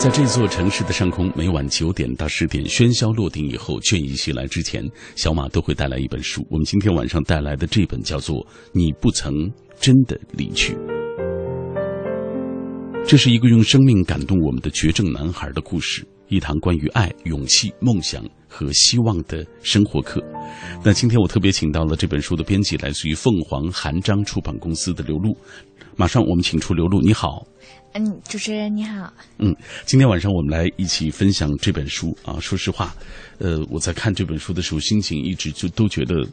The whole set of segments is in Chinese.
在这座城市的上空，每晚九点到十点，喧嚣落定以后，倦意袭来之前，小马都会带来一本书。我们今天晚上带来的这本叫做《你不曾真的离去》，这是一个用生命感动我们的绝症男孩的故事，一堂关于爱、勇气、梦想和希望的生活课。那今天我特别请到了这本书的编辑，来自于凤凰韩章出版公司的刘璐。马上我们请出刘璐，你好。嗯，主持人你好。嗯，今天晚上我们来一起分享这本书啊。说实话，呃，我在看这本书的时候，心情一直就都觉得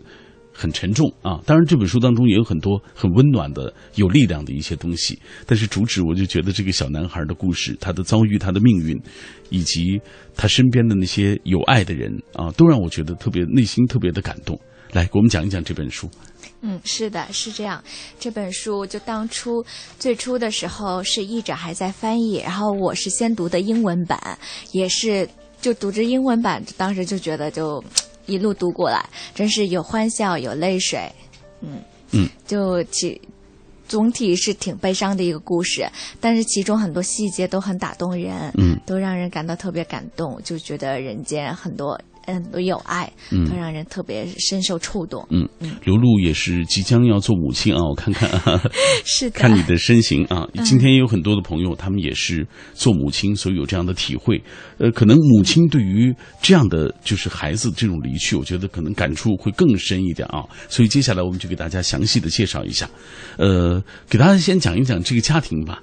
很沉重啊。当然，这本书当中也有很多很温暖的、有力量的一些东西。但是主旨，我就觉得这个小男孩的故事、他的遭遇、他的命运，以及他身边的那些有爱的人啊，都让我觉得特别内心特别的感动。来，给我们讲一讲这本书。嗯，是的，是这样。这本书就当初最初的时候是译者还在翻译，然后我是先读的英文版，也是就读着英文版，当时就觉得就一路读过来，真是有欢笑有泪水。嗯嗯，就其总体是挺悲伤的一个故事，但是其中很多细节都很打动人，嗯，都让人感到特别感动，就觉得人间很多。嗯，都有爱，嗯，都让人特别深受触动。嗯嗯，刘露也是即将要做母亲啊，我看看，是的，看你的身形啊。今天也有很多的朋友，他们也是做母亲，所以有这样的体会。呃，可能母亲对于这样的就是孩子这种离去，我觉得可能感触会更深一点啊。所以接下来我们就给大家详细的介绍一下，呃，给大家先讲一讲这个家庭吧。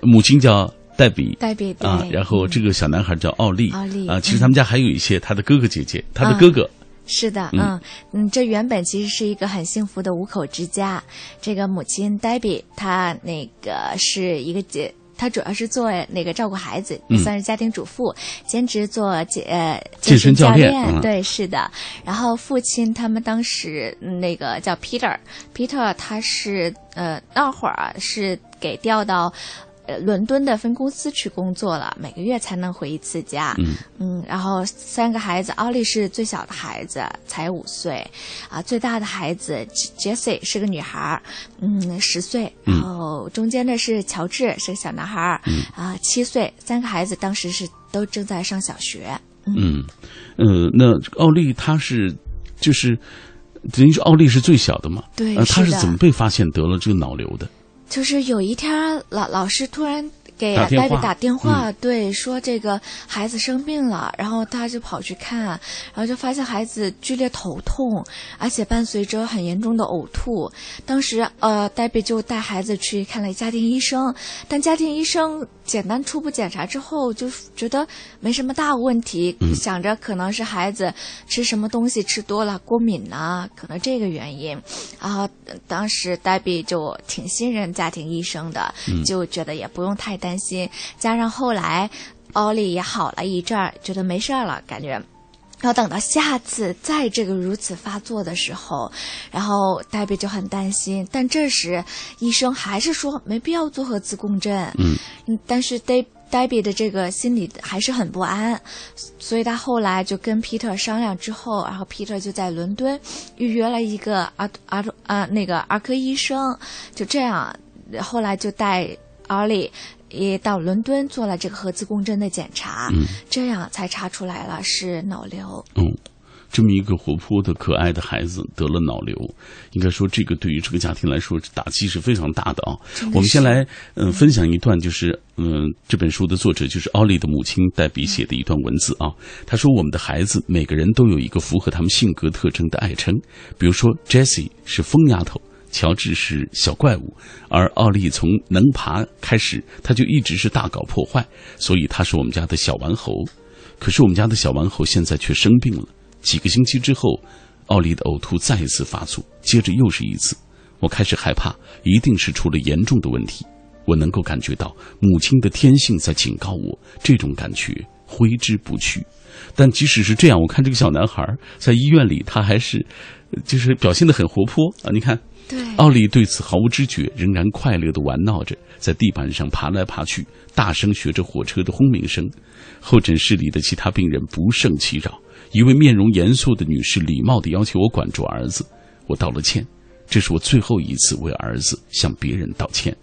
母亲叫。黛比，黛比啊，然后这个小男孩叫奥利，奥利啊，其实他们家还有一些他的哥哥姐姐，他的哥哥是的，嗯嗯，这原本其实是一个很幸福的五口之家。这个母亲黛比，她那个是一个姐，她主要是做那个照顾孩子，也算是家庭主妇，兼职做健呃健身教练，对，是的。然后父亲他们当时那个叫 Peter，Peter 他是呃那会儿是给调到。呃，伦敦的分公司去工作了，每个月才能回一次家。嗯嗯，然后三个孩子，奥利是最小的孩子，才五岁，啊，最大的孩子 Jessie 是个女孩，嗯，十岁。然后中间的是乔治，是个小男孩，啊，七岁。三个孩子当时是都正在上小学。嗯，呃，那奥利他是就是等于说奥利是最小的嘛？对，他是怎么被发现得了这个脑瘤的？就是有一天，老老师突然给黛比打电话，对，说这个孩子生病了，然后他就跑去看，然后就发现孩子剧烈头痛，而且伴随着很严重的呕吐。当时，呃，黛比就带孩子去看了家庭医生，但家庭医生。简单初步检查之后，就觉得没什么大问题，想着可能是孩子吃什么东西吃多了过敏呐，可能这个原因。然后当时黛比就挺信任家庭医生的，就觉得也不用太担心。加上后来奥利也好了一阵儿，觉得没事儿了，感觉。要等到下次再这个如此发作的时候，然后黛比就很担心。但这时医生还是说没必要做核磁共振。嗯，但是黛黛比的这个心里还是很不安，所以他后来就跟 Peter 商量之后，然后 Peter 就在伦敦预约了一个儿儿啊那个儿科医生，就这样，后来就带奥利。也到伦敦做了这个核磁共振的检查，嗯，这样才查出来了是脑瘤。嗯，这么一个活泼的可爱的孩子得了脑瘤，应该说这个对于这个家庭来说打击是非常大的啊。我们先来嗯分享一段，就是嗯这本书的作者就是奥利的母亲代笔写的一段文字啊。他说：“我们的孩子每个人都有一个符合他们性格特征的爱称，比如说 Jessie 是疯丫头。”乔治是小怪物，而奥利从能爬开始，他就一直是大搞破坏，所以他是我们家的小顽猴。可是我们家的小顽猴现在却生病了。几个星期之后，奥利的呕吐再一次发作，接着又是一次。我开始害怕，一定是出了严重的问题。我能够感觉到母亲的天性在警告我，这种感觉挥之不去。但即使是这样，我看这个小男孩在医院里，他还是就是表现的很活泼啊！你看。奥利对此毫无知觉，仍然快乐地玩闹着，在地板上爬来爬去，大声学着火车的轰鸣声。候诊室里的其他病人不胜其扰。一位面容严肃的女士礼貌地要求我管住儿子。我道了歉。这是我最后一次为儿子向别人道歉。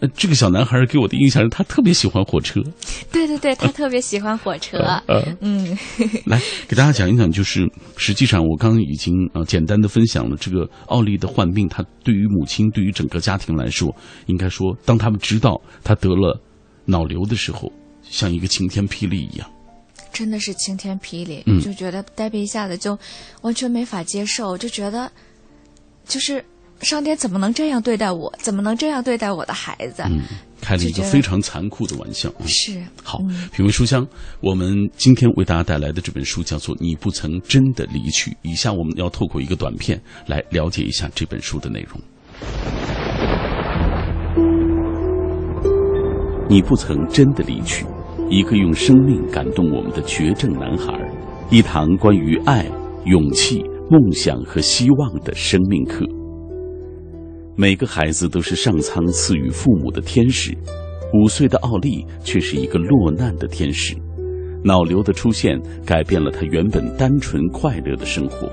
呃，这个小男孩给我的印象是他特别喜欢火车。对对对，他特别喜欢火车。嗯，来给大家讲一讲，就是实际上我刚刚已经呃简单的分享了这个奥利的患病，他对于母亲，对于整个家庭来说，应该说，当他们知道他得了脑瘤的时候，像一个晴天霹雳一样。真的是晴天霹雳，就觉得黛比一下子就完全没法接受，就觉得就是。上天怎么能这样对待我？怎么能这样对待我的孩子？嗯，开了一个非常残酷的玩笑。是好，品味书香，我们今天为大家带来的这本书叫做《你不曾真的离去》。以下我们要透过一个短片来了解一下这本书的内容。你不曾真的离去，一个用生命感动我们的绝症男孩，一堂关于爱、勇气、梦想和希望的生命课。每个孩子都是上苍赐予父母的天使，五岁的奥利却是一个落难的天使。脑瘤的出现改变了他原本单纯快乐的生活。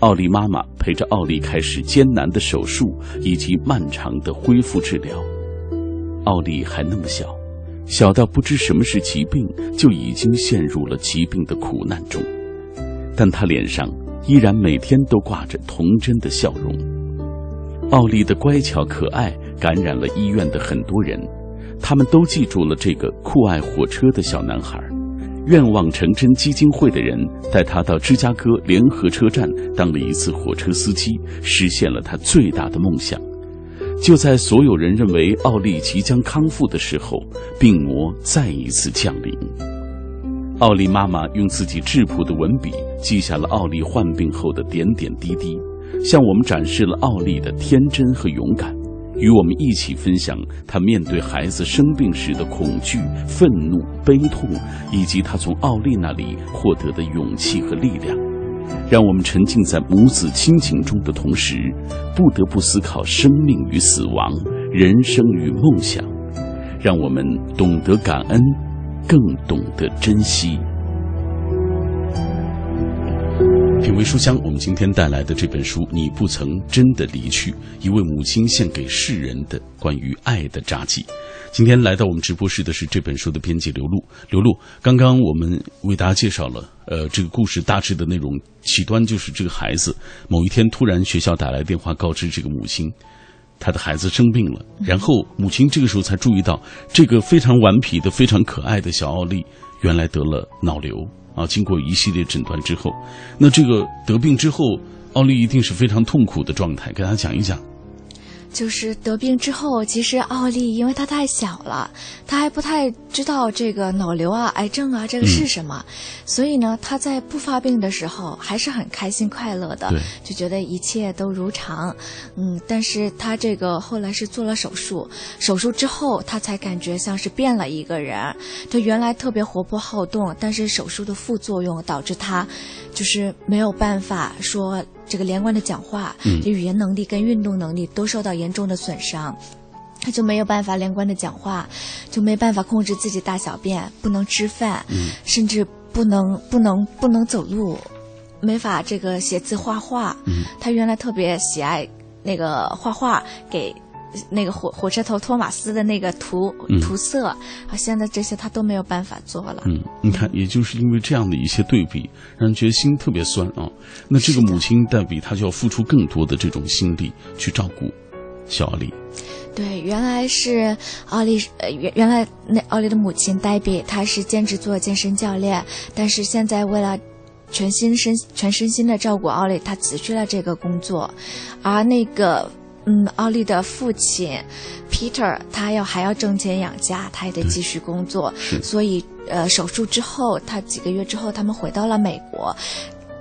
奥利妈妈陪着奥利开始艰难的手术以及漫长的恢复治疗。奥利还那么小，小到不知什么是疾病，就已经陷入了疾病的苦难中，但他脸上依然每天都挂着童真的笑容。奥利的乖巧可爱感染了医院的很多人，他们都记住了这个酷爱火车的小男孩。愿望成真基金会的人带他到芝加哥联合车站当了一次火车司机，实现了他最大的梦想。就在所有人认为奥利即将康复的时候，病魔再一次降临。奥利妈妈用自己质朴的文笔记下了奥利患病后的点点滴滴。向我们展示了奥利的天真和勇敢，与我们一起分享他面对孩子生病时的恐惧、愤怒、悲痛，以及他从奥利那里获得的勇气和力量。让我们沉浸在母子亲情中的同时，不得不思考生命与死亡、人生与梦想。让我们懂得感恩，更懂得珍惜。品味书香，我们今天带来的这本书《你不曾真的离去》，一位母亲献给世人的关于爱的札记。今天来到我们直播室的是这本书的编辑刘露。刘露，刚刚我们为大家介绍了，呃，这个故事大致的内容。起端就是这个孩子某一天突然学校打来电话告知这个母亲，他的孩子生病了。然后母亲这个时候才注意到，这个非常顽皮的、非常可爱的小奥利，原来得了脑瘤。啊，经过一系列诊断之后，那这个得病之后，奥利一定是非常痛苦的状态，给大家讲一讲。就是得病之后，其实奥利因为他太小了，他还不太知道这个脑瘤啊、癌症啊这个是什么，所以呢，他在不发病的时候还是很开心快乐的，就觉得一切都如常。嗯，但是他这个后来是做了手术，手术之后他才感觉像是变了一个人。他原来特别活泼好动，但是手术的副作用导致他就是没有办法说。这个连贯的讲话，这语言能力跟运动能力都受到严重的损伤，他就没有办法连贯的讲话，就没办法控制自己大小便，不能吃饭，甚至不能不能不能走路，没法这个写字画画。他原来特别喜爱那个画画，给。那个火火车头托马斯的那个涂涂色啊，现在这些他都没有办法做了。嗯，你看，也就是因为这样的一些对比，让人觉得心特别酸啊。那这个母亲黛比，她就要付出更多的这种心力去照顾小奥利。对，原来是奥利，呃，原原来那奥利的母亲黛比，她是兼职做健身教练，但是现在为了全心身全身心的照顾奥利，她辞去了这个工作，而那个。嗯，奥利的父亲，Peter，他要还要挣钱养家，他也得继续工作。所以，呃，手术之后，他几个月之后，他们回到了美国。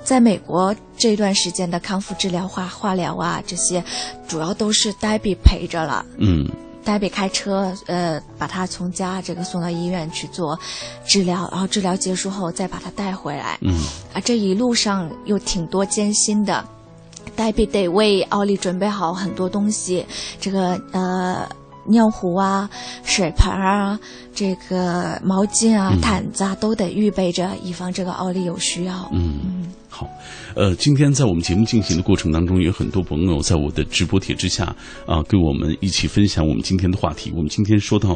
在美国这段时间的康复治疗、化化疗啊，这些主要都是黛比陪着了。嗯，黛比开车，呃，把他从家这个送到医院去做治疗，然后治疗结束后再把他带回来。嗯，啊，这一路上又挺多艰辛的。黛比得为奥利准备好很多东西，这个呃尿壶啊、水盆啊、这个毛巾啊、毯子啊都得预备着，以防这个奥利有需要。嗯。好，呃，今天在我们节目进行的过程当中，有很多朋友在我的直播帖之下啊，跟我们一起分享我们今天的话题。我们今天说到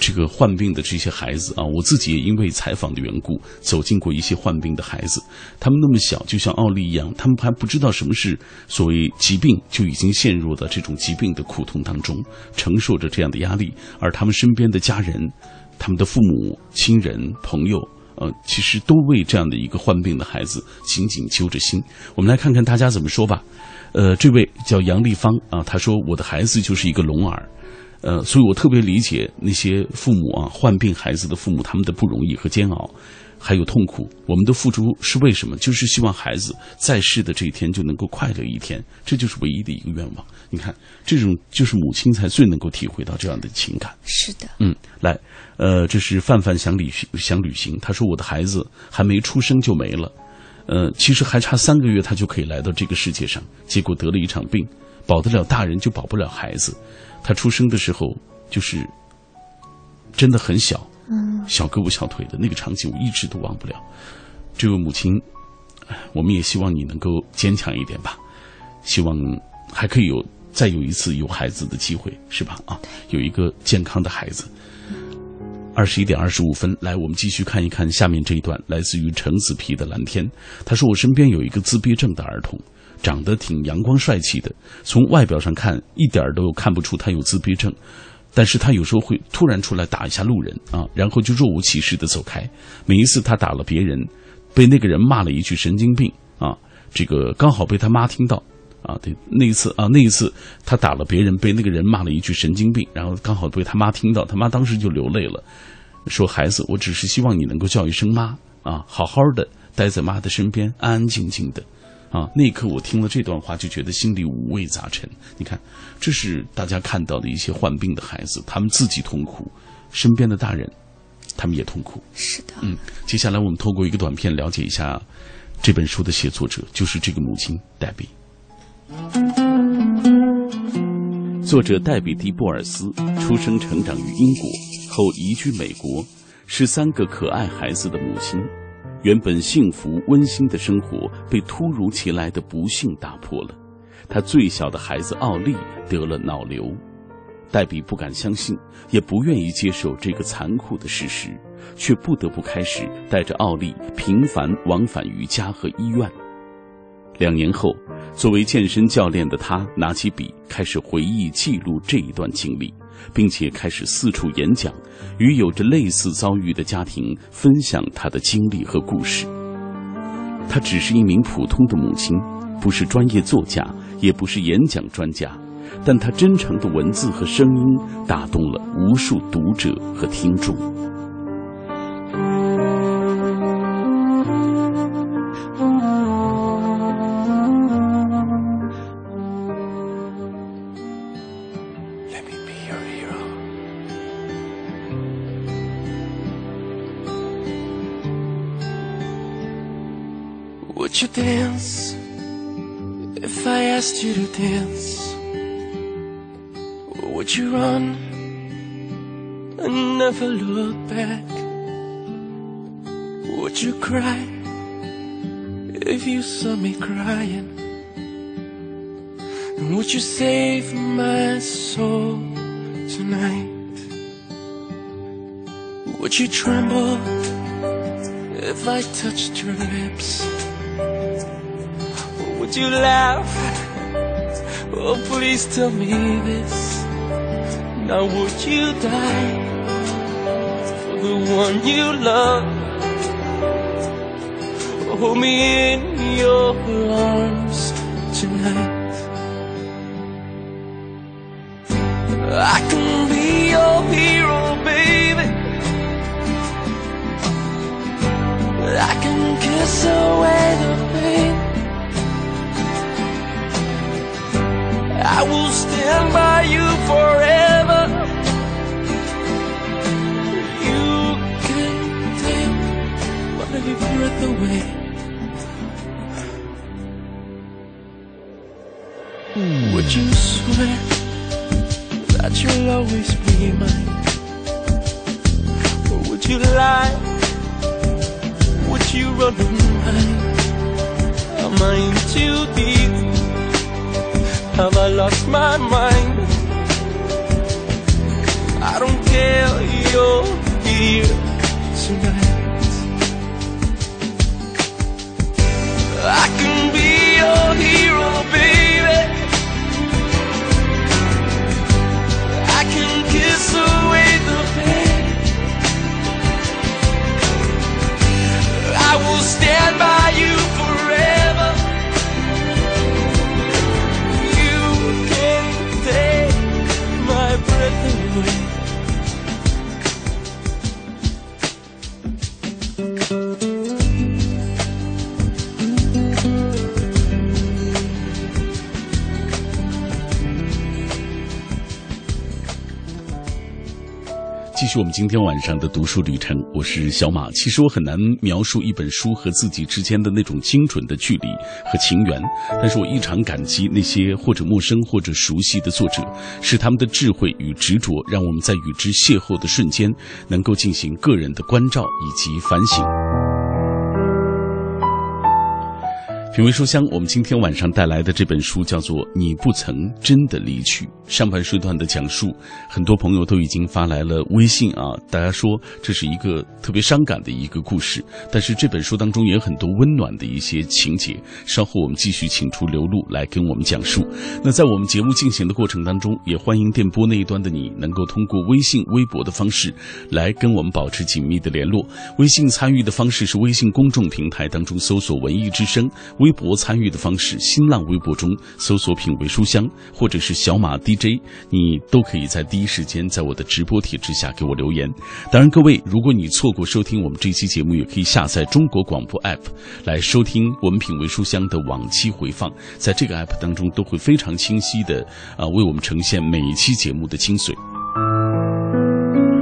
这个患病的这些孩子啊，我自己也因为采访的缘故，走进过一些患病的孩子。他们那么小，就像奥利一样，他们还不知道什么是所谓疾病，就已经陷入了这种疾病的苦痛当中，承受着这样的压力。而他们身边的家人、他们的父母亲人、朋友。呃，其实都为这样的一个患病的孩子紧紧揪着心。我们来看看大家怎么说吧。呃，这位叫杨丽芳啊，她说我的孩子就是一个聋儿，呃，所以我特别理解那些父母啊，患病孩子的父母他们的不容易和煎熬，还有痛苦。我们的付出是为什么？就是希望孩子在世的这一天就能够快乐一天，这就是唯一的一个愿望。你看，这种就是母亲才最能够体会到这样的情感。是的，嗯，来。呃，这是范范想旅行想旅行。他说我的孩子还没出生就没了，呃，其实还差三个月他就可以来到这个世界上，结果得了一场病，保得了大人就保不了孩子。他出生的时候就是真的很小，小胳膊小腿的那个场景我一直都忘不了。这位母亲，我们也希望你能够坚强一点吧，希望还可以有再有一次有孩子的机会，是吧？啊，有一个健康的孩子。二十一点二十五分，来，我们继续看一看下面这一段，来自于橙子皮的蓝天。他说：“我身边有一个自闭症的儿童，长得挺阳光帅气的，从外表上看一点都看不出他有自闭症，但是他有时候会突然出来打一下路人啊，然后就若无其事的走开。每一次他打了别人，被那个人骂了一句神经病啊，这个刚好被他妈听到。”啊，对，那一次啊，那一次他打了别人，被那个人骂了一句神经病，然后刚好被他妈听到，他妈当时就流泪了，说：“孩子，我只是希望你能够叫一声妈啊，好好的待在妈的身边，安安静静的。”啊，那一刻我听了这段话，就觉得心里五味杂陈。你看，这是大家看到的一些患病的孩子，他们自己痛苦，身边的大人，他们也痛苦。是的，嗯，接下来我们透过一个短片了解一下这本书的写作者，就是这个母亲黛比。作者黛比·蒂·布尔斯出生成长于英国，后移居美国，是三个可爱孩子的母亲。原本幸福温馨的生活被突如其来的不幸打破了。他最小的孩子奥利得了脑瘤，黛比不敢相信，也不愿意接受这个残酷的事实，却不得不开始带着奥利频繁往返于家和医院。两年后，作为健身教练的他拿起笔，开始回忆记录这一段经历，并且开始四处演讲，与有着类似遭遇的家庭分享他的经历和故事。他只是一名普通的母亲，不是专业作家，也不是演讲专家，但他真诚的文字和声音打动了无数读者和听众。Cry if you saw me crying? And would you save my soul tonight? Would you tremble if I touched your lips? Would you laugh? Oh, please tell me this. Now, would you die for the one you love? Hold me in your arms tonight. I can be your hero, baby. I can kiss away the pain. I will stand by you forever. You can take my breath away. Swear that you'll always be mine? Or would you lie? Would you run hide? Am I in too deep? Have I lost my mind? I don't care, you're here tonight. I 续我们今天晚上的读书旅程，我是小马。其实我很难描述一本书和自己之间的那种精准的距离和情缘，但是我异常感激那些或者陌生或者熟悉的作者，是他们的智慧与执着，让我们在与之邂逅的瞬间，能够进行个人的关照以及反省。品味书香，我们今天晚上带来的这本书叫做《你不曾真的离去》。上半时段的讲述，很多朋友都已经发来了微信啊，大家说这是一个特别伤感的一个故事。但是这本书当中也有很多温暖的一些情节。稍后我们继续请出刘露来跟我们讲述。那在我们节目进行的过程当中，也欢迎电波那一端的你能够通过微信、微博的方式来跟我们保持紧密的联络。微信参与的方式是微信公众平台当中搜索“文艺之声”。微微博参与的方式，新浪微博中搜索“品味书香”或者是小马 DJ，你都可以在第一时间在我的直播帖之下给我留言。当然，各位，如果你错过收听我们这期节目，也可以下载中国广播 app 来收听我们品味书香的往期回放，在这个 app 当中都会非常清晰的啊为我们呈现每一期节目的精髓。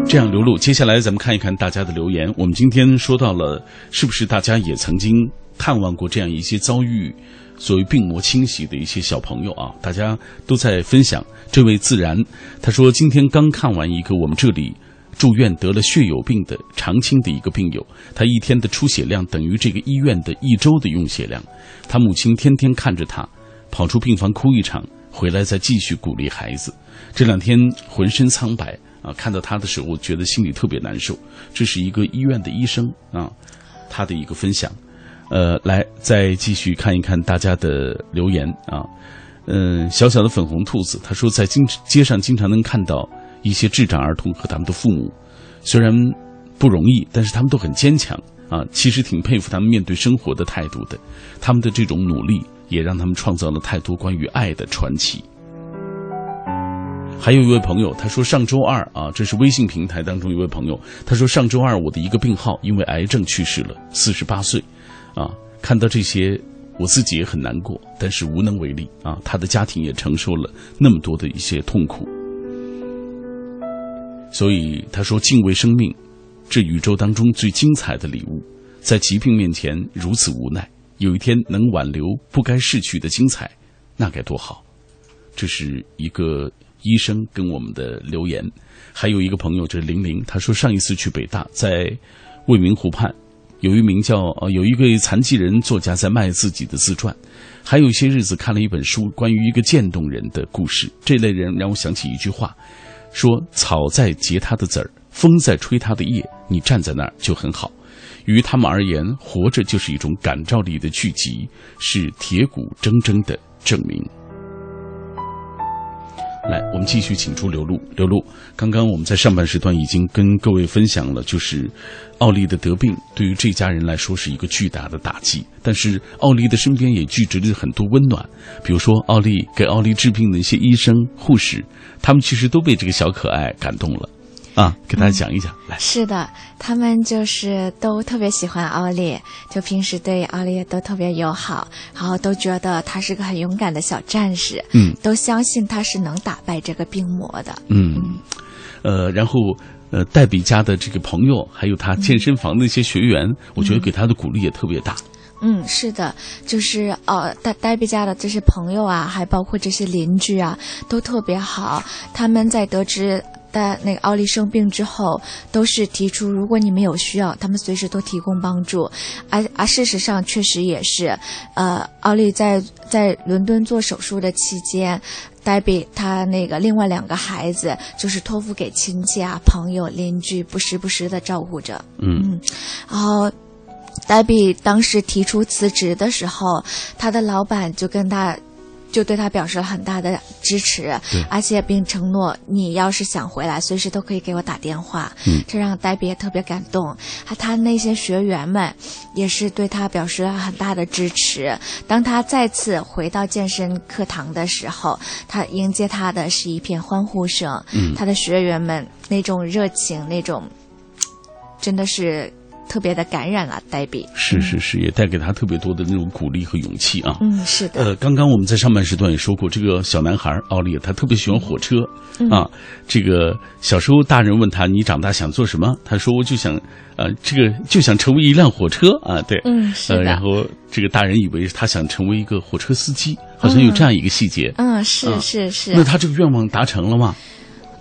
这样，刘露，接下来咱们看一看大家的留言。我们今天说到了，是不是大家也曾经探望过这样一些遭遇所谓病魔侵袭的一些小朋友啊？大家都在分享。这位自然，他说今天刚看完一个我们这里住院得了血友病的长青的一个病友，他一天的出血量等于这个医院的一周的用血量。他母亲天天看着他，跑出病房哭一场，回来再继续鼓励孩子。这两天浑身苍白。啊，看到他的时候，我觉得心里特别难受。这是一个医院的医生啊，他的一个分享。呃，来再继续看一看大家的留言啊。嗯，小小的粉红兔子他说，在经街上经常能看到一些智障儿童和他们的父母，虽然不容易，但是他们都很坚强啊。其实挺佩服他们面对生活的态度的，他们的这种努力也让他们创造了太多关于爱的传奇。还有一位朋友，他说上周二啊，这是微信平台当中一位朋友，他说上周二我的一个病号因为癌症去世了，四十八岁，啊，看到这些我自己也很难过，但是无能为力啊，他的家庭也承受了那么多的一些痛苦，所以他说敬畏生命，这宇宙当中最精彩的礼物，在疾病面前如此无奈，有一天能挽留不该逝去的精彩，那该多好，这是一个。医生跟我们的留言，还有一个朋友，这是玲玲，他说上一次去北大，在未名湖畔，有一名叫呃有一位残疾人作家在卖自己的自传，还有一些日子看了一本书，关于一个渐冻人的故事。这类人让我想起一句话，说草在结它的籽儿，风在吹它的叶，你站在那儿就很好。于他们而言，活着就是一种感召力的聚集，是铁骨铮铮的证明。来，我们继续请出刘露。刘露，刚刚我们在上半时段已经跟各位分享了，就是奥利的得病对于这家人来说是一个巨大的打击，但是奥利的身边也聚集着很多温暖，比如说奥利给奥利治病的一些医生、护士，他们其实都被这个小可爱感动了。啊，给大家讲一讲。来，是的，他们就是都特别喜欢奥利，就平时对奥利都特别友好，然后都觉得他是个很勇敢的小战士。嗯，都相信他是能打败这个病魔的。嗯，呃，然后呃，黛比家的这个朋友，还有他健身房的一些学员，我觉得给他的鼓励也特别大。嗯，是的，就是呃，戴戴比家的这些朋友啊，还包括这些邻居啊，都特别好。他们在得知。在那个奥利生病之后，都是提出如果你们有需要，他们随时都提供帮助。而而事实上确实也是，呃，奥利在在伦敦做手术的期间，黛比他那个另外两个孩子就是托付给亲戚啊、朋友、邻居，不时不时的照顾着。嗯，然后。黛比当时提出辞职的时候，他的老板就跟他，就对他表示了很大的支持，而且并承诺你要是想回来，随时都可以给我打电话。嗯，这让黛比也特别感动。他他那些学员们也是对他表示了很大的支持。当他再次回到健身课堂的时候，他迎接他的是一片欢呼声。嗯，他的学员们那种热情，那种真的是。特别的感染了黛比，是是是，也带给他特别多的那种鼓励和勇气啊。嗯，是的。呃，刚刚我们在上半时段也说过，这个小男孩奥利，他特别喜欢火车啊。这个小时候大人问他：“你长大想做什么？”他说：“我就想，呃，这个就想成为一辆火车啊。”对，嗯，是的。然后这个大人以为他想成为一个火车司机，好像有这样一个细节。嗯，是是是。那他这个愿望达成了吗？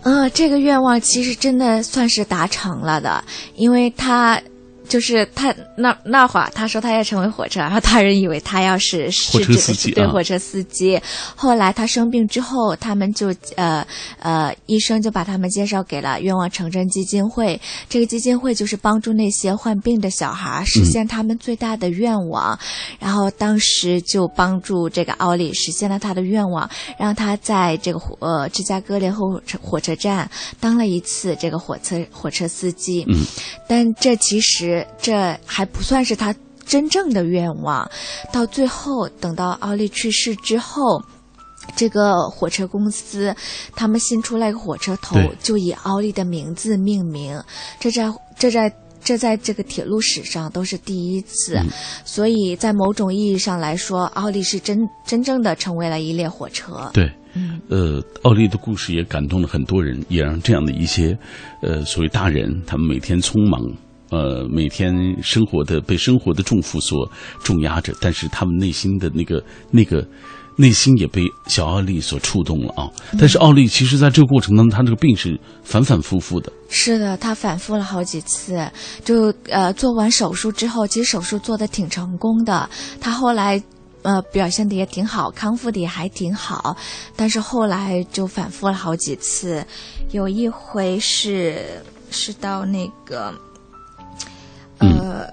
嗯，这个愿望其实真的算是达成了的，因为他。就是他那那会儿，他说他要成为火车，然后大人以为他要是火车司机，对火车司机。后来他生病之后，他们就呃呃，医生就把他们介绍给了愿望成真基金会。这个基金会就是帮助那些患病的小孩实现他们最大的愿望。然后当时就帮助这个奥利实现了他的愿望，让他在这个呃芝加哥联合火车火车站当了一次这个火车火车司机。嗯，但这其实。这还不算是他真正的愿望。到最后，等到奥利去世之后，这个火车公司他们新出来一个火车头，就以奥利的名字命名。这在这在这在这个铁路史上都是第一次。所以在某种意义上来说，奥利是真真正的成为了一列火车。对，呃，奥利的故事也感动了很多人，也让这样的一些呃所谓大人，他们每天匆忙。呃，每天生活的被生活的重负所重压着，但是他们内心的那个那个内心也被小奥利所触动了啊。但是奥利其实在这个过程当中，他这个病是反反复复的。是的，他反复了好几次。就呃做完手术之后，其实手术做的挺成功的，他后来呃表现的也挺好，康复的也还挺好。但是后来就反复了好几次，有一回是是到那个。呃，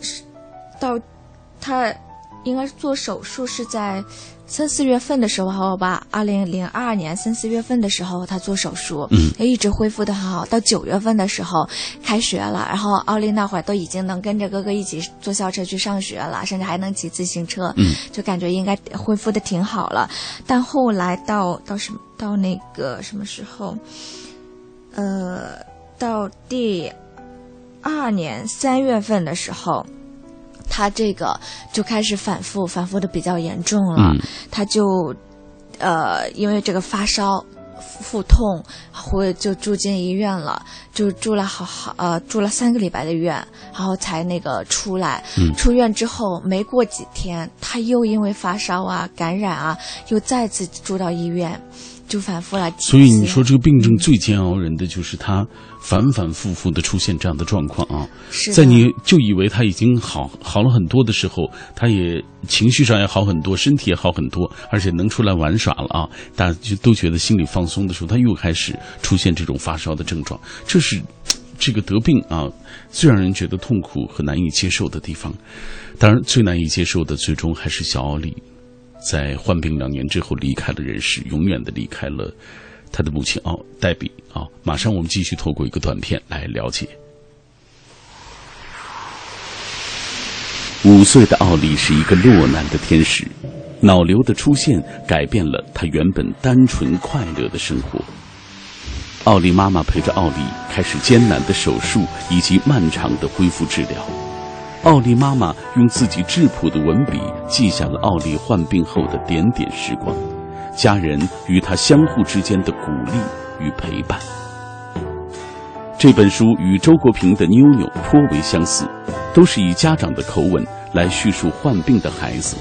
是到他应该是做手术是在三四月份的时候吧，二零零二年三四月份的时候他做手术，嗯，一直恢复的很好。到九月份的时候开学了，然后奥利那会儿都已经能跟着哥哥一起坐校车去上学了，甚至还能骑自行车，嗯，就感觉应该恢复的挺好了。但后来到到什么到那个什么时候，呃，到第。二二年三月份的时候，他这个就开始反复，反复的比较严重了。他就，呃，因为这个发烧、腹痛，或就住进医院了，就住了好好呃，住了三个礼拜的院，然后才那个出来。出院之后没过几天，他又因为发烧啊、感染啊，又再次住到医院。就反复了，所以你说这个病症最煎熬人的就是他反反复复的出现这样的状况啊。在你就以为他已经好好了很多的时候，他也情绪上也好很多，身体也好很多，而且能出来玩耍了啊，大家就都觉得心里放松的时候，他又开始出现这种发烧的症状。这是这个得病啊，最让人觉得痛苦和难以接受的地方。当然，最难以接受的，最终还是小奥利。在患病两年之后离开了人世，永远的离开了他的母亲奥黛比啊！马上我们继续透过一个短片来了解。五岁的奥利是一个落难的天使，脑瘤的出现改变了他原本单纯快乐的生活。奥利妈妈陪着奥利开始艰难的手术以及漫长的恢复治疗。奥利妈妈用自己质朴的文笔记下了奥利患病后的点点时光，家人与他相互之间的鼓励与陪伴。这本书与周国平的《妞妞》颇为相似，都是以家长的口吻来叙述患病的孩子，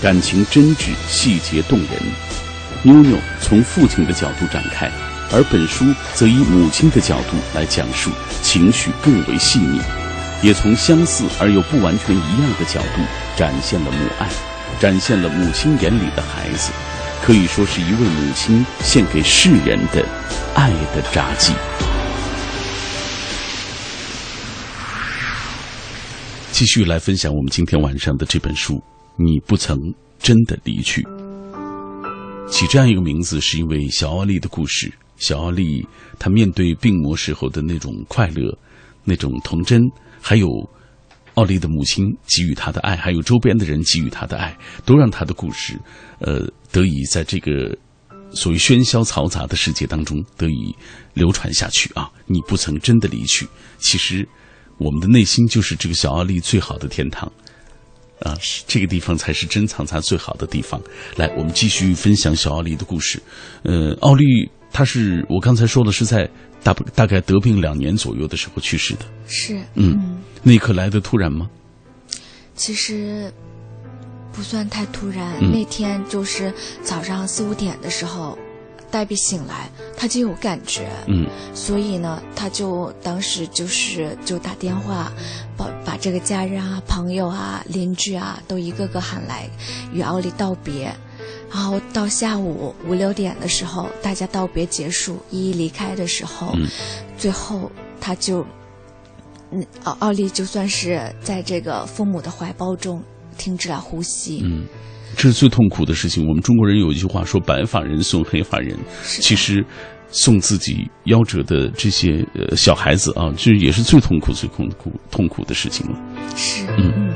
感情真挚，细节动人。妞妞从父亲的角度展开，而本书则以母亲的角度来讲述，情绪更为细腻，也从相似而又不完全一样的角度展现了母爱，展现了母亲眼里的孩子，可以说是一位母亲献给世人的爱的札记。继续来分享我们今天晚上的这本书，《你不曾真的离去》。起这样一个名字，是因为小奥利的故事。小奥利他面对病魔时候的那种快乐、那种童真，还有奥利的母亲给予他的爱，还有周边的人给予他的爱，都让他的故事，呃，得以在这个所谓喧嚣嘈杂的世界当中得以流传下去啊！你不曾真的离去，其实。我们的内心就是这个小奥利最好的天堂，啊，这个地方才是珍藏他最好的地方。来，我们继续分享小奥利的故事。呃，奥利他是我刚才说的是在大不大概得病两年左右的时候去世的。是，嗯，那一刻来的突然吗？其实不算太突然。那天就是早上四五点的时候。黛比醒来，她就有感觉，嗯，所以呢，他就当时就是就打电话，把把这个家人啊、朋友啊、邻居啊都一个个喊来，与奥利道别。然后到下午五六点的时候，大家道别结束，一一离开的时候，最后他就，嗯，奥奥利就算是在这个父母的怀抱中停止了呼吸，嗯。这是最痛苦的事情。我们中国人有一句话说：“白发人送黑发人。”其实，送自己夭折的这些呃小孩子啊，这也是最痛苦、最痛苦、痛苦的事情了。是，嗯，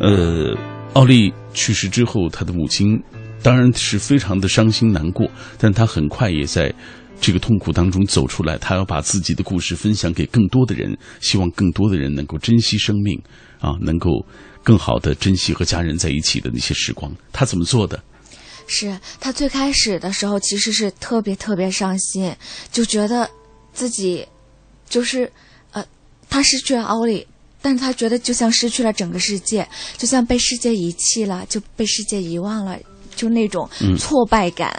呃，奥利去世之后，他的母亲当然是非常的伤心难过，但他很快也在这个痛苦当中走出来。他要把自己的故事分享给更多的人，希望更多的人能够珍惜生命啊，能够。更好的珍惜和家人在一起的那些时光，他怎么做的？是他最开始的时候其实是特别特别伤心，就觉得自己就是呃，他失去了奥利，但是他觉得就像失去了整个世界，就像被世界遗弃了，就被世界遗忘了，就那种挫败感，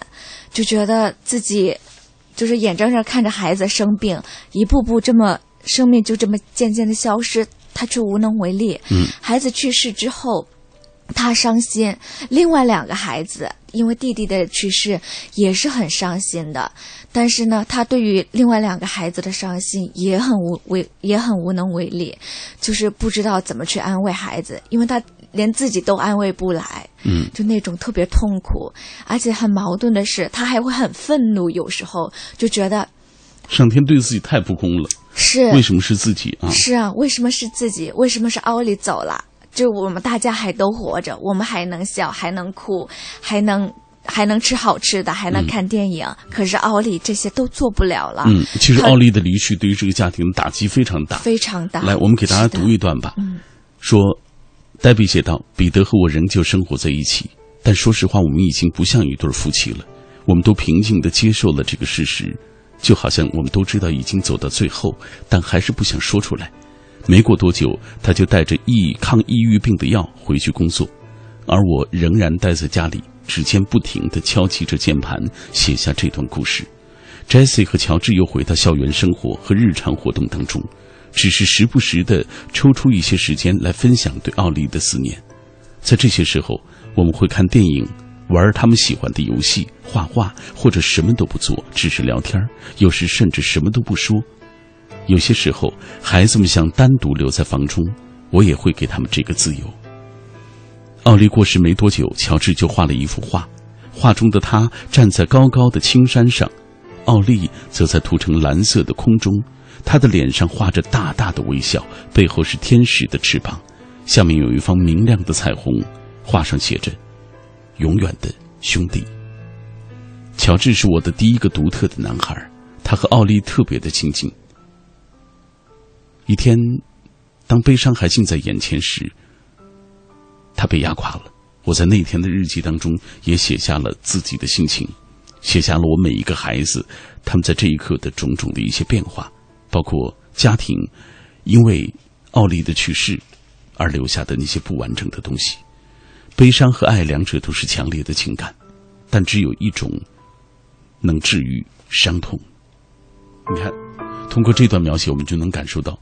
就觉得自己就是眼睁睁看着孩子生病，一步步这么生命就这么渐渐的消失。他却无能为力。嗯，孩子去世之后，他伤心。另外两个孩子因为弟弟的去世也是很伤心的。但是呢，他对于另外两个孩子的伤心也很无为，也很无能为力，就是不知道怎么去安慰孩子，因为他连自己都安慰不来。嗯，就那种特别痛苦，而且很矛盾的是，他还会很愤怒，有时候就觉得上天对自己太不公了。是为什么是自己啊？是啊，为什么是自己？为什么是奥利走了？就我们大家还都活着，我们还能笑，还能哭，还能还能吃好吃的，还能看电影。可是奥利这些都做不了了。嗯，其实奥利的离去对于这个家庭打击非常大，非常大。来，我们给大家读一段吧。嗯，说，黛比写道：“彼得和我仍旧生活在一起，但说实话，我们已经不像一对夫妻了。我们都平静地接受了这个事实。”就好像我们都知道已经走到最后，但还是不想说出来。没过多久，他就带着抑抗抑郁病的药回去工作，而我仍然待在家里，指尖不停地敲击着键盘，写下这段故事。Jesse 和乔治又回到校园生活和日常活动当中，只是时不时地抽出一些时间来分享对奥利的思念。在这些时候，我们会看电影。玩他们喜欢的游戏、画画，或者什么都不做，只是聊天有时甚至什么都不说。有些时候，孩子们想单独留在房中，我也会给他们这个自由。奥利过世没多久，乔治就画了一幅画，画中的他站在高高的青山上，奥利则在涂成蓝色的空中，他的脸上画着大大的微笑，背后是天使的翅膀，下面有一方明亮的彩虹，画上写着。永远的兄弟。乔治是我的第一个独特的男孩，他和奥利特别的亲近。一天，当悲伤还近在眼前时，他被压垮了。我在那天的日记当中也写下了自己的心情，写下了我每一个孩子他们在这一刻的种种的一些变化，包括家庭因为奥利的去世而留下的那些不完整的东西。悲伤和爱两者都是强烈的情感，但只有一种能治愈伤痛，你看，通过这段描写，我们就能感受到，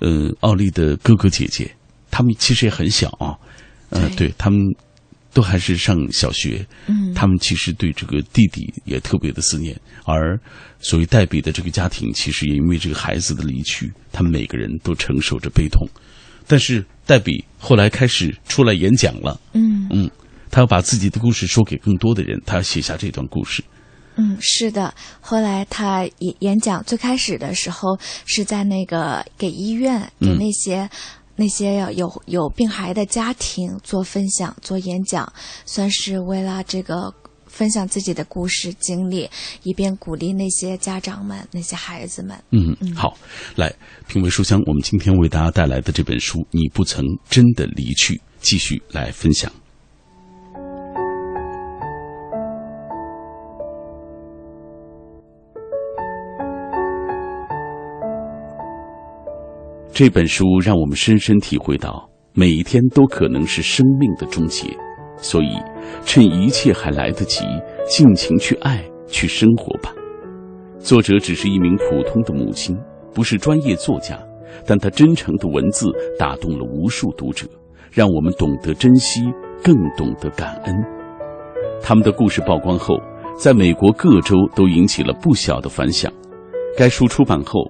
呃，奥利的哥哥姐姐，他们其实也很小啊，呃，对他们都还是上小学，嗯，他们其实对这个弟弟也特别的思念，而所谓黛比的这个家庭，其实也因为这个孩子的离去，他们每个人都承受着悲痛。但是黛比后来开始出来演讲了，嗯嗯，他要把自己的故事说给更多的人，他要写下这段故事。嗯，是的。后来他演演讲，最开始的时候是在那个给医院给那些那些要有有病孩的家庭做分享、做演讲，算是为了这个。分享自己的故事经历，以便鼓励那些家长们、那些孩子们。嗯，好，来，品味书香，我们今天为大家带来的这本书《你不曾真的离去》，继续来分享。这本书让我们深深体会到，每一天都可能是生命的终结。所以，趁一切还来得及，尽情去爱，去生活吧。作者只是一名普通的母亲，不是专业作家，但他真诚的文字打动了无数读者，让我们懂得珍惜，更懂得感恩。他们的故事曝光后，在美国各州都引起了不小的反响。该书出版后。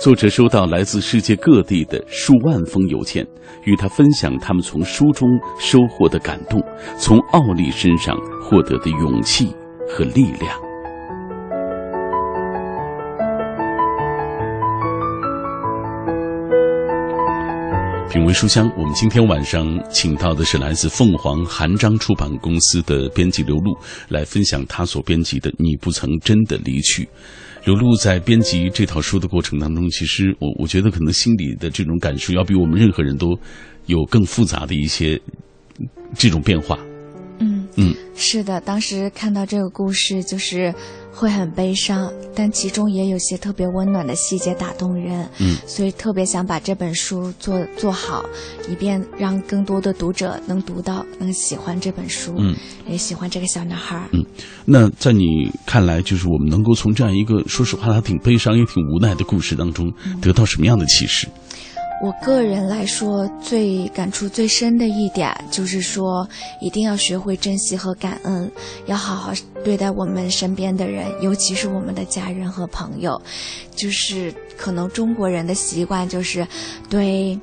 作者收到来自世界各地的数万封邮件，与他分享他们从书中收获的感动，从奥利身上获得的勇气和力量。品味书香，我们今天晚上请到的是来自凤凰韩章出版公司的编辑刘露，来分享他所编辑的《你不曾真的离去》。刘璐在编辑这套书的过程当中，其实我我觉得可能心里的这种感受，要比我们任何人都有更复杂的一些这种变化。嗯嗯，是的，当时看到这个故事，就是会很悲伤，但其中也有些特别温暖的细节打动人。嗯，所以特别想把这本书做做好，以便让更多的读者能读到，能喜欢这本书。嗯，也喜欢这个小男孩。嗯，那在你看来，就是我们能够从这样一个说实话，他挺悲伤也挺无奈的故事当中，得到什么样的启示？我个人来说，最感触最深的一点就是说，一定要学会珍惜和感恩，要好好对待我们身边的人，尤其是我们的家人和朋友。就是可能中国人的习惯就是对。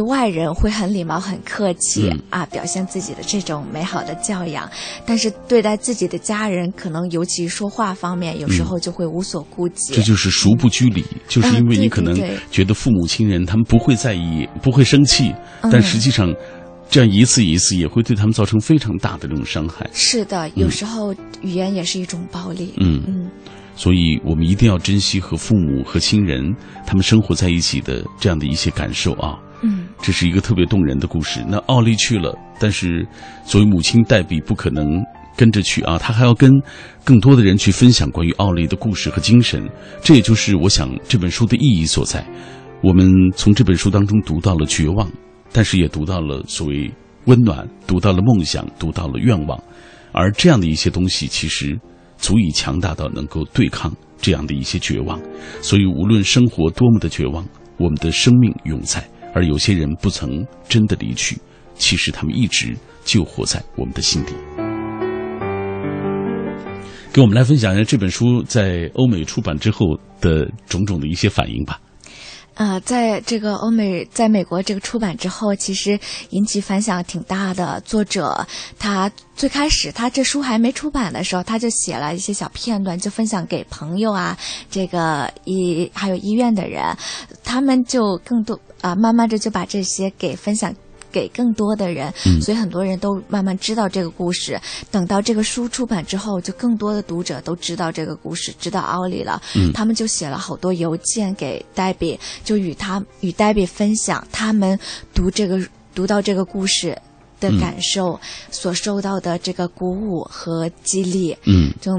外人会很礼貌、很客气啊，表现自己的这种美好的教养。但是对待自己的家人，可能尤其说话方面，有时候就会无所顾忌。这就是熟不拘礼，就是因为你可能觉得父母亲人他们不会在意、不会生气，但实际上这样一次一次也会对他们造成非常大的这种伤害。是的，有时候语言也是一种暴力。嗯嗯，所以我们一定要珍惜和父母和亲人他们生活在一起的这样的一些感受啊。嗯，这是一个特别动人的故事。那奥利去了，但是作为母亲黛比不可能跟着去啊，她还要跟更多的人去分享关于奥利的故事和精神。这也就是我想这本书的意义所在。我们从这本书当中读到了绝望，但是也读到了所谓温暖，读到了梦想，读到了愿望。而这样的一些东西，其实足以强大到能够对抗这样的一些绝望。所以，无论生活多么的绝望，我们的生命永在。而有些人不曾真的离去，其实他们一直就活在我们的心底。给我们来分享一下这本书在欧美出版之后的种种的一些反应吧。啊，在这个欧美，在美国这个出版之后，其实引起反响挺大的。作者他最开始他这书还没出版的时候，他就写了一些小片段，就分享给朋友啊，这个医还有医院的人，他们就更多啊，慢慢的就把这些给分享。给更多的人，所以很多人都慢慢知道这个故事。等到这个书出版之后，就更多的读者都知道这个故事，知道奥利了。他们就写了好多邮件给黛比，就与他与黛比分享他们读这个读到这个故事的感受，所受到的这个鼓舞和激励。嗯，就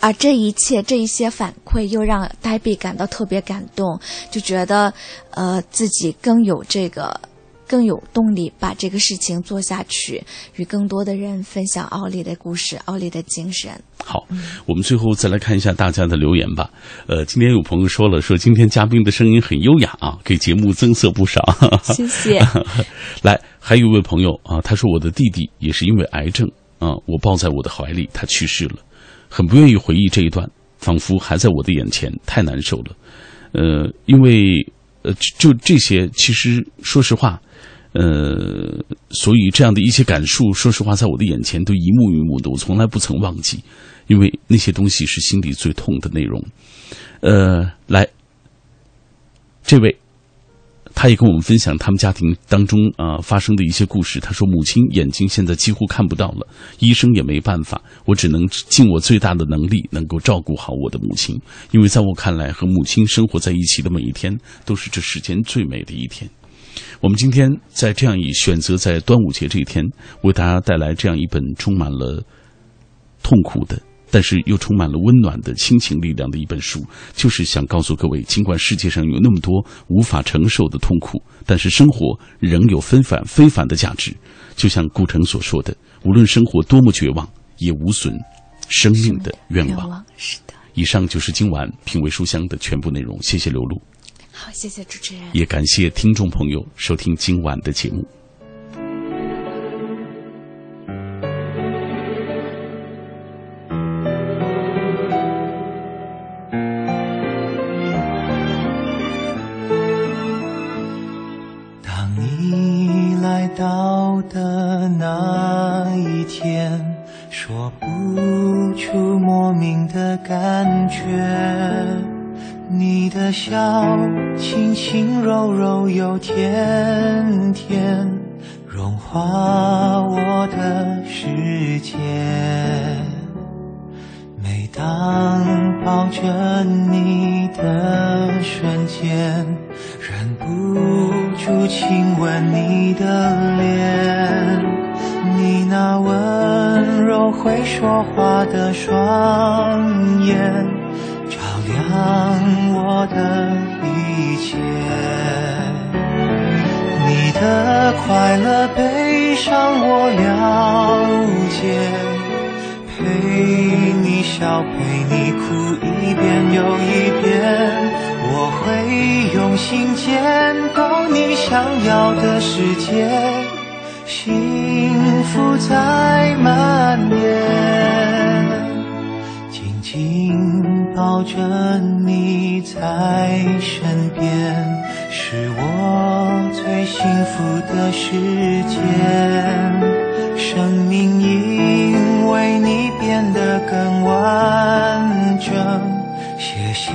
而这一切这一些反馈，又让黛比感到特别感动，就觉得呃自己更有这个。更有动力把这个事情做下去，与更多的人分享奥利的故事、奥利的精神。好，我们最后再来看一下大家的留言吧。呃，今天有朋友说了，说今天嘉宾的声音很优雅啊，给节目增色不少。谢谢。来，还有一位朋友啊，他说我的弟弟也是因为癌症啊，我抱在我的怀里，他去世了，很不愿意回忆这一段，仿佛还在我的眼前，太难受了。呃，因为呃，就这些，其实说实话。呃，所以这样的一些感触，说实话，在我的眼前都一幕一幕的，我从来不曾忘记，因为那些东西是心里最痛的内容。呃，来，这位，他也跟我们分享他们家庭当中啊发生的一些故事。他说，母亲眼睛现在几乎看不到了，医生也没办法，我只能尽我最大的能力，能够照顾好我的母亲。因为在我看来，和母亲生活在一起的每一天，都是这世间最美的一天。我们今天在这样一选择在端午节这一天，为大家带来这样一本充满了痛苦的，但是又充满了温暖的亲情力量的一本书，就是想告诉各位，尽管世界上有那么多无法承受的痛苦，但是生活仍有非凡非凡的价值。就像顾城所说的，无论生活多么绝望，也无损生命的愿望。是的。以上就是今晚品味书香的全部内容，谢谢刘露。好，谢谢主持人，也感谢听众朋友收听今晚的节目。一切，你的快乐悲伤我了解，陪你笑陪你哭一遍又一遍，我会用心建构你想要的世界，幸福在蔓延，抱着你在身边，是我最幸福的时间。生命因为你变得更完整，谢谢